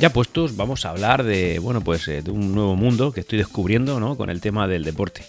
Ya puestos, vamos a hablar de, bueno, pues eh, de un nuevo mundo que estoy descubriendo, ¿no? Con el tema del deporte.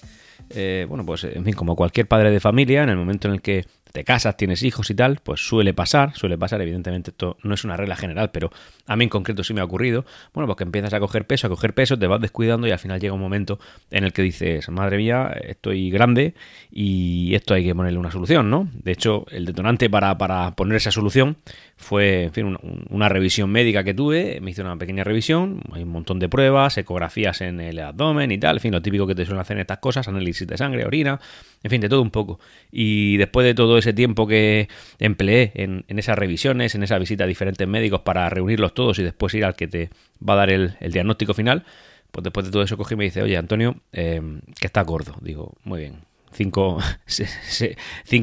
Eh, bueno, pues en fin, como cualquier padre de familia, en el momento en el que te casas, tienes hijos y tal, pues suele pasar, suele pasar, evidentemente esto no es una regla general, pero a mí en concreto sí me ha ocurrido, bueno, porque empiezas a coger peso, a coger peso, te vas descuidando y al final llega un momento en el que dices, madre mía, estoy grande y esto hay que ponerle una solución, ¿no? De hecho, el detonante para, para poner esa solución fue, en fin, una, revisión médica que tuve, me hice una pequeña revisión, hay un montón de pruebas, ecografías en el abdomen y tal, en fin, lo típico que te suelen hacer en estas cosas, análisis de sangre, orina, en fin, de todo un poco. Y después de todo ese tiempo que empleé en, esas revisiones, en esa visita a diferentes médicos para reunirlos todos y después ir al que te va a dar el, diagnóstico final, pues después de todo eso cogí y me dice, oye Antonio, eh, que está gordo. Digo, muy bien, cinco,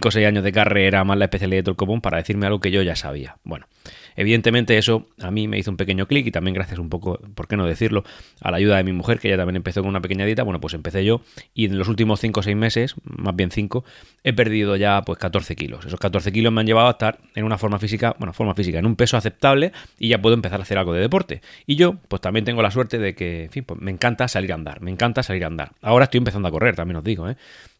o seis años de carrera más la especialidad de común para decirme algo que yo ya sabía. Bueno, evidentemente eso a mí me hizo un pequeño clic y también gracias un poco, ¿por qué no decirlo?, a la ayuda de mi mujer, que ella también empezó con una pequeña dieta, bueno, pues empecé yo y en los últimos cinco o seis meses, más bien cinco, he perdido ya pues 14 kilos. Esos 14 kilos me han llevado a estar en una forma física, bueno, forma física, en un peso aceptable y ya puedo empezar a hacer algo de deporte. Y yo, pues también tengo la suerte de que, en fin, pues me encanta salir a andar, me encanta salir a andar. Ahora estoy empezando a correr, también os digo, ¿eh?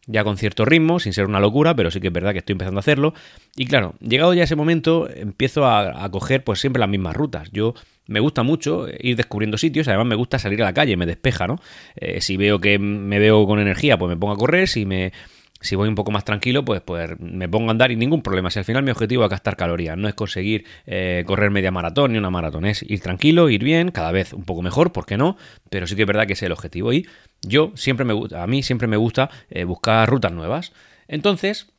Ya con cierto ritmo, sin ser una locura, pero sí que es verdad que estoy empezando a hacerlo. Y claro, llegado ya ese momento, empiezo a, coger pues siempre las mismas rutas. Yo me gusta mucho ir descubriendo sitios, además me gusta salir a la calle, me despeja, ¿no? Eh, si veo que me veo con energía, pues me pongo a correr, si me si voy un poco más tranquilo, pues, pues me pongo a andar y ningún problema. Si al final mi objetivo es gastar calorías, no es conseguir eh, correr media maratón ni una maratón, es ir tranquilo, ir bien, cada vez un poco mejor, ¿por qué no? Pero sí que es verdad que ese es el objetivo. Y yo siempre me gusta, a mí siempre me gusta eh, buscar rutas nuevas. Entonces,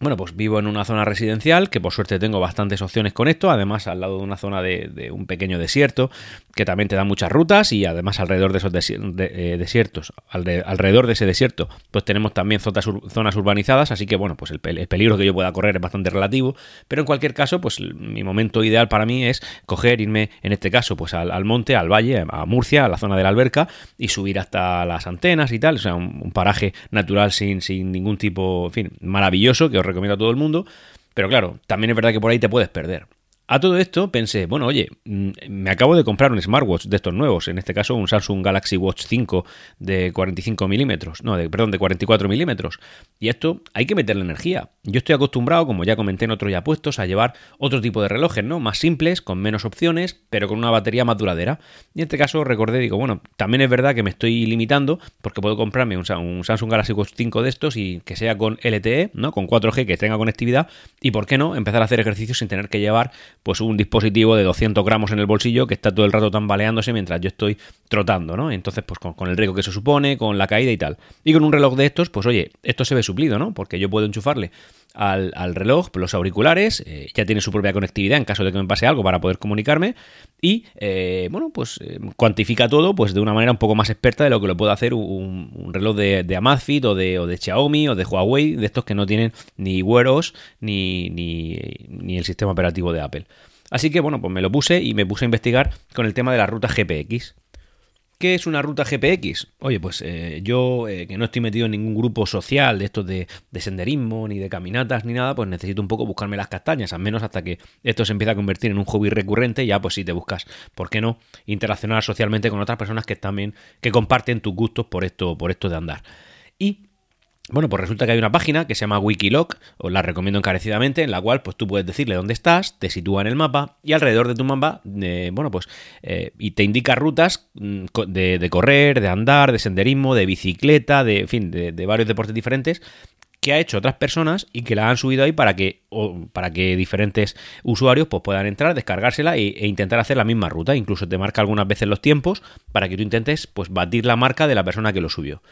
bueno, pues vivo en una zona residencial, que por suerte tengo bastantes opciones con esto, además al lado de una zona de, un pequeño desierto, que también te da muchas rutas, y además alrededor de esos eh, desiertos, alrededor de ese desierto, pues tenemos también zonas, urbanizadas, así que bueno, pues el, peligro que yo pueda correr es bastante relativo, pero en cualquier caso, pues mi momento ideal para mí es coger, irme, en este caso, pues al, monte, al valle, a Murcia, a la zona de la alberca, y subir hasta las antenas y tal, o sea, un, paraje natural sin, sin ningún tipo, en fin, maravilloso, que os recomiendo a todo el mundo, pero claro, también es verdad que por ahí te puedes perder. A todo esto pensé, bueno, oye, mm, me acabo de comprar un smartwatch de estos nuevos, en este caso un Samsung Galaxy Watch 5 de 45 milímetros, no, de, perdón, de 44 milímetros. Y esto hay que meterle energía. Yo estoy acostumbrado, como ya comenté en otros ya puestos, a llevar otro tipo de relojes, ¿no? Más simples, con menos opciones, pero con una batería más duradera. Y en este caso recordé, digo, bueno, también es verdad que me estoy limitando porque puedo comprarme un, un Samsung Galaxy Watch 5 de estos y que sea con LTE, ¿no? Con 4G, que tenga conectividad. Y por qué no empezar a hacer ejercicios sin tener que llevar pues un dispositivo de 200 gramos en el bolsillo que está todo el rato tambaleándose mientras yo estoy trotando, ¿no? Entonces, pues con, el riesgo que eso supone, con la caída y tal. Y con un reloj de estos, pues oye, esto se ve suplido, ¿no? Porque yo puedo enchufarle al, reloj los auriculares, eh, ya tiene su propia conectividad en caso de que me pase algo para poder comunicarme y, eh, bueno, pues eh, cuantifica todo pues de una manera un poco más experta de lo que lo puede hacer un, reloj de, de, Amazfit o de, o de Xiaomi o de Huawei, de estos que no tienen ni Wear OS ni, ni, ni el sistema operativo de Apple. Así que bueno, pues me lo puse y me puse a investigar con el tema de la ruta GPX. ¿Qué es una ruta GPX? Oye, pues eh, yo eh, que no estoy metido en ningún grupo social de estos de, senderismo, ni de caminatas, ni nada, pues necesito un poco buscarme las castañas, al menos hasta que esto se empieza a convertir en un hobby recurrente, ya pues si te buscas, ¿por qué no? Interaccionar socialmente con otras personas que también, que comparten tus gustos por esto, por esto de andar. Y bueno, pues resulta que hay una página que se llama Wikiloc, os la recomiendo encarecidamente, en la cual pues tú puedes decirle dónde estás, te sitúa en el mapa y alrededor de tu mapa, eh, bueno, pues eh, y te indica rutas mm, de, correr, de andar, de senderismo, de bicicleta, de, en fin, de, varios deportes diferentes que ha hecho otras personas y que la han subido ahí para que, para que diferentes usuarios pues, puedan entrar, descargársela e, e, intentar hacer la misma ruta. Incluso te marca algunas veces los tiempos para que tú intentes pues, batir la marca de la persona que lo subió.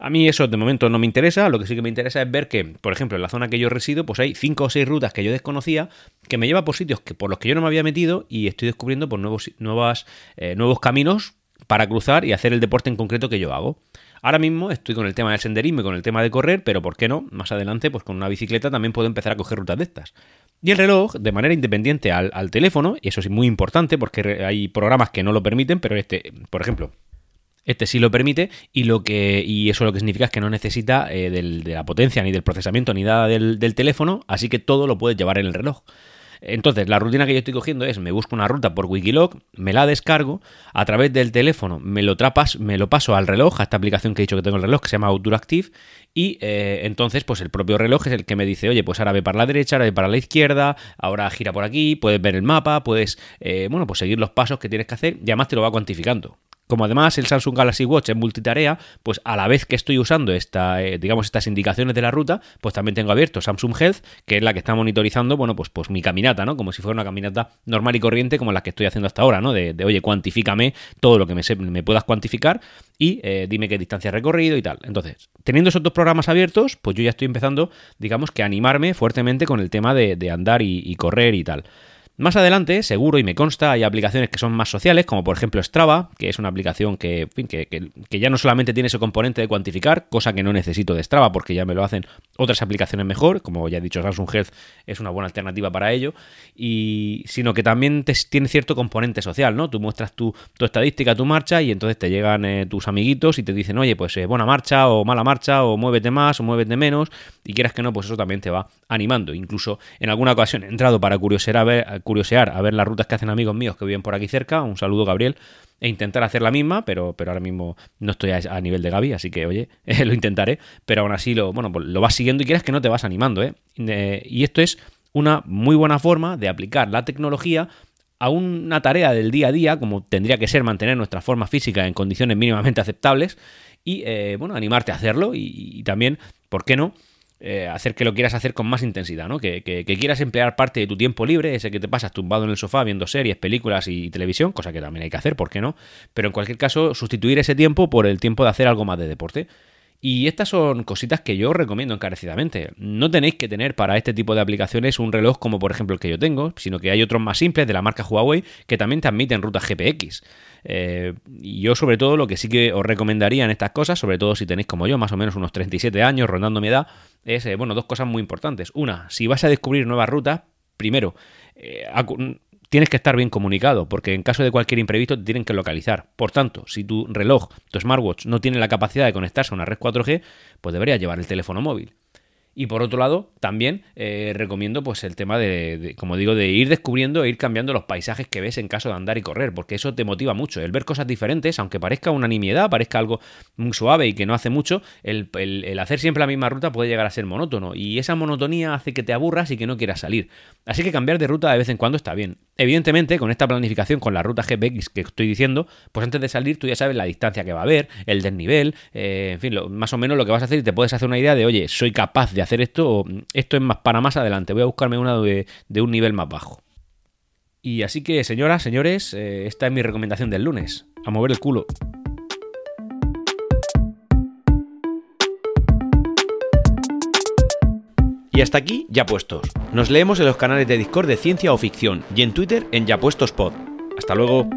A mí eso de momento no me interesa, lo que sí que me interesa es ver que, por ejemplo, en la zona que yo resido, pues hay cinco o seis rutas que yo desconocía, que me lleva por sitios que, por los que yo no me había metido y estoy descubriendo por nuevos, nuevas, eh, nuevos caminos para cruzar y hacer el deporte en concreto que yo hago. Ahora mismo estoy con el tema del senderismo y con el tema de correr, pero ¿por qué no? Más adelante, pues con una bicicleta también puedo empezar a coger rutas de estas. Y el reloj, de manera independiente al, al teléfono, y eso es muy importante porque hay programas que no lo permiten, pero este, por ejemplo, este sí lo permite y lo que y eso lo que significa es que no necesita eh, de la potencia ni del procesamiento ni nada del, teléfono, así que todo lo puedes llevar en el reloj. Entonces, la rutina que yo estoy cogiendo es, me busco una ruta por Wikiloc, me la descargo, a través del teléfono me lo, trapas, me lo paso al reloj, a esta aplicación que he dicho que tengo el reloj, que se llama Outdoor Active, y eh, entonces, pues el propio reloj es el que me dice, oye, pues ahora ve para la derecha, ahora ve para la izquierda, ahora gira por aquí, puedes ver el mapa, puedes, eh, bueno, pues seguir los pasos que tienes que hacer y además te lo va cuantificando. Como además el Samsung Galaxy Watch es multitarea, pues a la vez que estoy usando esta, eh, digamos, estas indicaciones de la ruta, pues también tengo abierto Samsung Health, que es la que está monitorizando, bueno, pues, pues mi caminata, ¿no? Como si fuera una caminata normal y corriente como la que estoy haciendo hasta ahora, ¿no? De, oye, cuantifícame todo lo que me, puedas cuantificar y eh, dime qué distancia he recorrido y tal. Entonces, teniendo esos dos programas abiertos, pues yo ya estoy empezando, digamos, que a animarme fuertemente con el tema de, andar y correr y tal. Más adelante, seguro y me consta, hay aplicaciones que son más sociales, como por ejemplo Strava, que es una aplicación que, que, ya no solamente tiene ese componente de cuantificar, cosa que no necesito de Strava porque ya me lo hacen otras aplicaciones mejor, como ya he dicho, Samsung Health es una buena alternativa para ello, y sino que también tiene cierto componente social, ¿no? Tú muestras tu, estadística, tu marcha, y entonces te llegan eh, tus amiguitos y te dicen, oye, pues eh, buena marcha, o mala marcha, o muévete más, o muévete menos, y quieras que no, pues eso también te va animando. Incluso en alguna ocasión he entrado para curiosear a ver curiosear a ver las rutas que hacen amigos míos que viven por aquí cerca. Un saludo, Gabriel. E intentar hacer la misma, pero, pero ahora mismo no estoy a, nivel de Gaby, así que oye, lo intentaré. Pero aún así lo, bueno, pues lo vas siguiendo y quieres que no te vas animando, ¿eh? Y esto es una muy buena forma de aplicar la tecnología a una tarea del día a día, como tendría que ser mantener nuestra forma física en condiciones mínimamente aceptables, y eh, bueno, animarte a hacerlo y, también, ¿por qué no? Eh, hacer que lo quieras hacer con más intensidad, ¿no? Que, quieras emplear parte de tu tiempo libre, ese que te pasas tumbado en el sofá viendo series, películas y televisión, cosa que también hay que hacer, ¿por qué no? Pero en cualquier caso, sustituir ese tiempo por el tiempo de hacer algo más de deporte. Y estas son cositas que yo recomiendo encarecidamente. No tenéis que tener para este tipo de aplicaciones un reloj como por ejemplo el que yo tengo, sino que hay otros más simples de la marca Huawei que también te admiten rutas GPX. Eh, y yo sobre todo lo que sí que os recomendaría en estas cosas, sobre todo si tenéis como yo más o menos unos 37 años rondando mi edad, es, eh, bueno, dos cosas muy importantes. Una, si vas a descubrir nuevas rutas, primero, eh, tienes que estar bien comunicado, porque en caso de cualquier imprevisto te tienen que localizar. Por tanto, si tu reloj, tu smartwatch, no tiene la capacidad de conectarse a una red 4G, pues deberías llevar el teléfono móvil. Y por otro lado, también eh, recomiendo pues el tema de, como digo, de ir descubriendo e ir cambiando los paisajes que ves en caso de andar y correr, porque eso te motiva mucho. El ver cosas diferentes, aunque parezca una nimiedad, parezca algo muy suave y que no hace mucho, el, hacer siempre la misma ruta puede llegar a ser monótono. Y esa monotonía hace que te aburras y que no quieras salir. Así que cambiar de ruta de vez en cuando está bien. Evidentemente, con esta planificación, con la ruta GPX que estoy diciendo, pues antes de salir tú ya sabes la distancia que va a haber, el desnivel, eh, en fin, más o menos lo que vas a hacer y te puedes hacer una idea de, oye, soy capaz de hacer esto o esto es para más adelante, voy a buscarme una de, un nivel más bajo. Y así que, señoras, señores, eh, esta es mi recomendación del lunes, a mover el culo. Y hasta aquí, ya puestos. Nos leemos en los canales de Discord de Ciencia o Ficción y en Twitter en Ya Puestos Pod. Hasta luego.